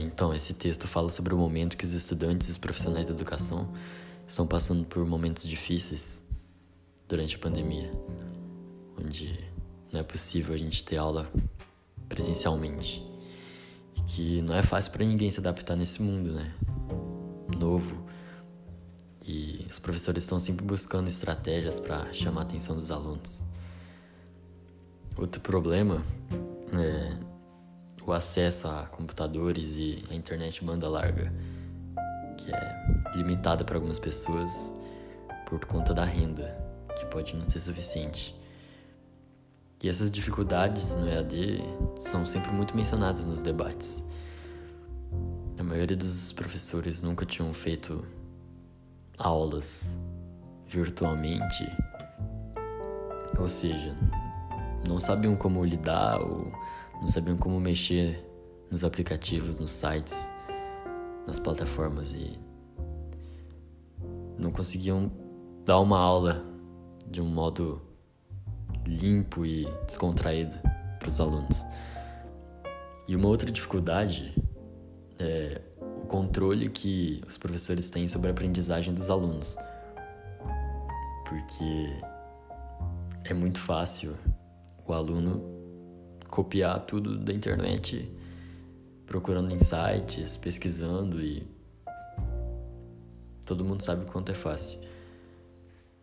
Então, esse texto fala sobre o momento que os estudantes e os profissionais da educação estão passando por momentos difíceis durante a pandemia, onde não é possível a gente ter aula presencialmente e que não é fácil para ninguém se adaptar nesse mundo, né? Novo. E os professores estão sempre buscando estratégias para chamar a atenção dos alunos. Outro problema é o acesso a computadores e a internet banda larga, que é limitada para algumas pessoas por conta da renda, que pode não ser suficiente. E essas dificuldades no EAD são sempre muito mencionadas nos debates. A maioria dos professores nunca tinham feito aulas virtualmente, ou seja, não sabiam como lidar ou não sabiam como mexer nos aplicativos, nos sites, nas plataformas e não conseguiam dar uma aula de um modo limpo e descontraído para os alunos. E uma outra dificuldade é o controle que os professores têm sobre a aprendizagem dos alunos. Porque é muito fácil o aluno copiar tudo da internet, procurando em sites, pesquisando e todo mundo sabe o quanto é fácil.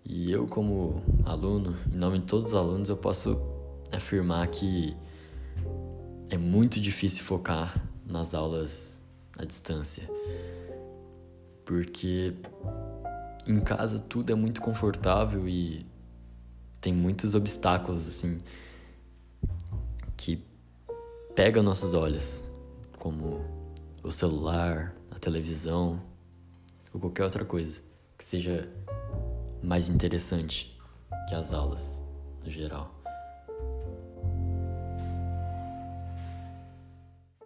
E eu, como aluno, em nome de todos os alunos, eu posso afirmar que é muito difícil focar nas aulas à distância. Porque em casa tudo é muito confortável e tem muitos obstáculos assim que pegam nossos olhos, como o celular, a televisão ou qualquer outra coisa que seja mais interessante que as aulas no geral.